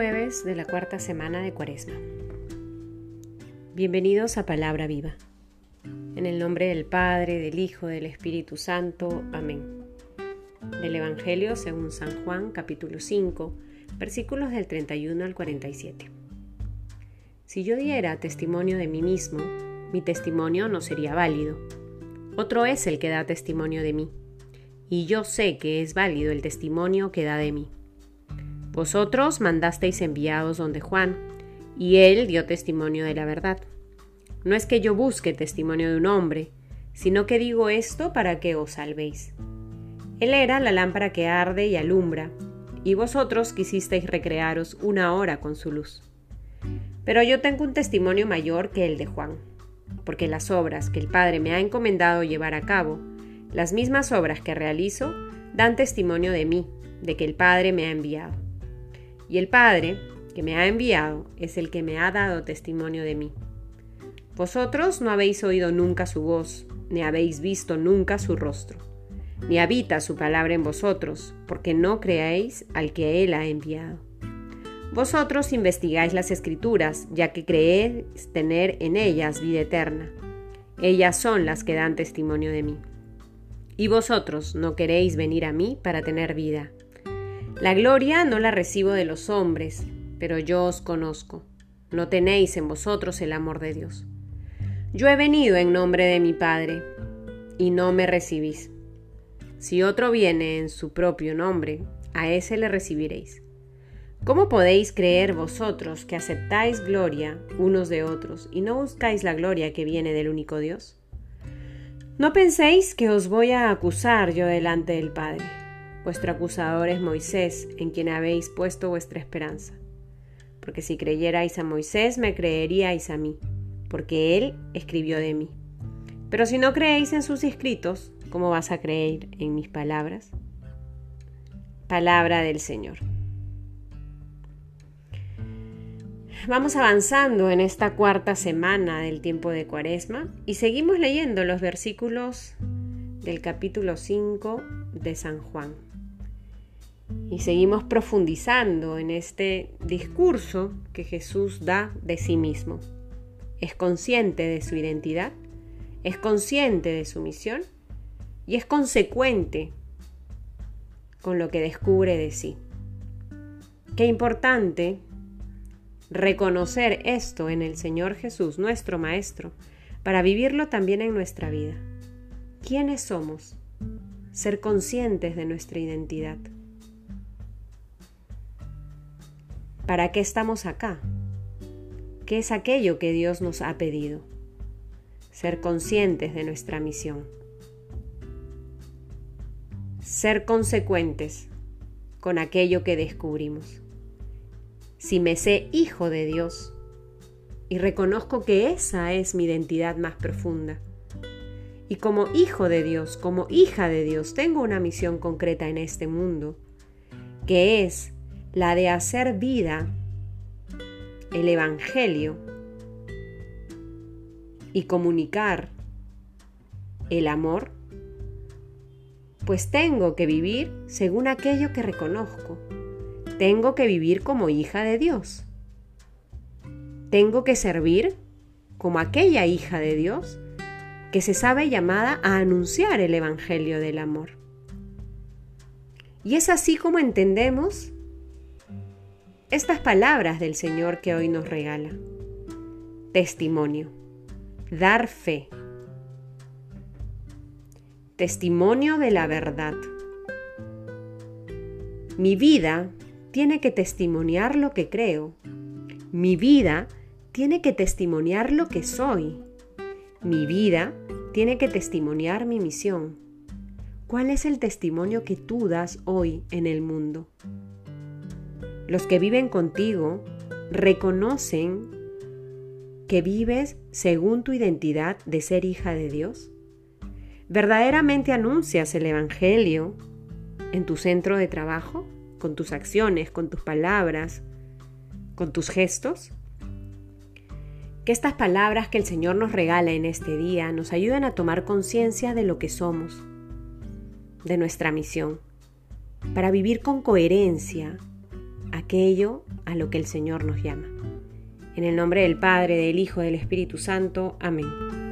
jueves de la cuarta semana de Cuaresma. Bienvenidos a Palabra Viva. En el nombre del Padre, del Hijo, del Espíritu Santo. Amén. Del Evangelio según San Juan, capítulo 5, versículos del 31 al 47. Si yo diera testimonio de mí mismo, mi testimonio no sería válido. Otro es el que da testimonio de mí, y yo sé que es válido el testimonio que da de mí vosotros mandasteis enviados donde Juan, y él dio testimonio de la verdad. No es que yo busque testimonio de un hombre, sino que digo esto para que os salvéis. Él era la lámpara que arde y alumbra, y vosotros quisisteis recrearos una hora con su luz. Pero yo tengo un testimonio mayor que el de Juan, porque las obras que el Padre me ha encomendado llevar a cabo, las mismas obras que realizo, dan testimonio de mí, de que el Padre me ha enviado. Y el Padre, que me ha enviado, es el que me ha dado testimonio de mí. Vosotros no habéis oído nunca su voz, ni habéis visto nunca su rostro, ni habita su palabra en vosotros, porque no creáis al que Él ha enviado. Vosotros investigáis las escrituras, ya que creéis tener en ellas vida eterna. Ellas son las que dan testimonio de mí. Y vosotros no queréis venir a mí para tener vida. La gloria no la recibo de los hombres, pero yo os conozco. No tenéis en vosotros el amor de Dios. Yo he venido en nombre de mi Padre, y no me recibís. Si otro viene en su propio nombre, a ese le recibiréis. ¿Cómo podéis creer vosotros que aceptáis gloria unos de otros y no buscáis la gloria que viene del único Dios? No penséis que os voy a acusar yo delante del Padre. Vuestro acusador es Moisés, en quien habéis puesto vuestra esperanza. Porque si creyerais a Moisés, me creeríais a mí, porque él escribió de mí. Pero si no creéis en sus escritos, ¿cómo vas a creer en mis palabras? Palabra del Señor. Vamos avanzando en esta cuarta semana del tiempo de Cuaresma y seguimos leyendo los versículos del capítulo 5 de San Juan. Y seguimos profundizando en este discurso que Jesús da de sí mismo. Es consciente de su identidad, es consciente de su misión y es consecuente con lo que descubre de sí. Qué importante reconocer esto en el Señor Jesús, nuestro Maestro, para vivirlo también en nuestra vida. ¿Quiénes somos? Ser conscientes de nuestra identidad. ¿Para qué estamos acá? ¿Qué es aquello que Dios nos ha pedido? Ser conscientes de nuestra misión. Ser consecuentes con aquello que descubrimos. Si me sé hijo de Dios y reconozco que esa es mi identidad más profunda, y como hijo de Dios, como hija de Dios, tengo una misión concreta en este mundo, que es la de hacer vida el Evangelio y comunicar el amor, pues tengo que vivir según aquello que reconozco. Tengo que vivir como hija de Dios. Tengo que servir como aquella hija de Dios que se sabe llamada a anunciar el Evangelio del amor. Y es así como entendemos estas palabras del Señor que hoy nos regala. Testimonio. Dar fe. Testimonio de la verdad. Mi vida tiene que testimoniar lo que creo. Mi vida tiene que testimoniar lo que soy. Mi vida tiene que testimoniar mi misión. ¿Cuál es el testimonio que tú das hoy en el mundo? Los que viven contigo reconocen que vives según tu identidad de ser hija de Dios. ¿Verdaderamente anuncias el Evangelio en tu centro de trabajo, con tus acciones, con tus palabras, con tus gestos? Que estas palabras que el Señor nos regala en este día nos ayuden a tomar conciencia de lo que somos, de nuestra misión, para vivir con coherencia aquello a lo que el Señor nos llama. En el nombre del Padre, del Hijo, del Espíritu Santo. Amén.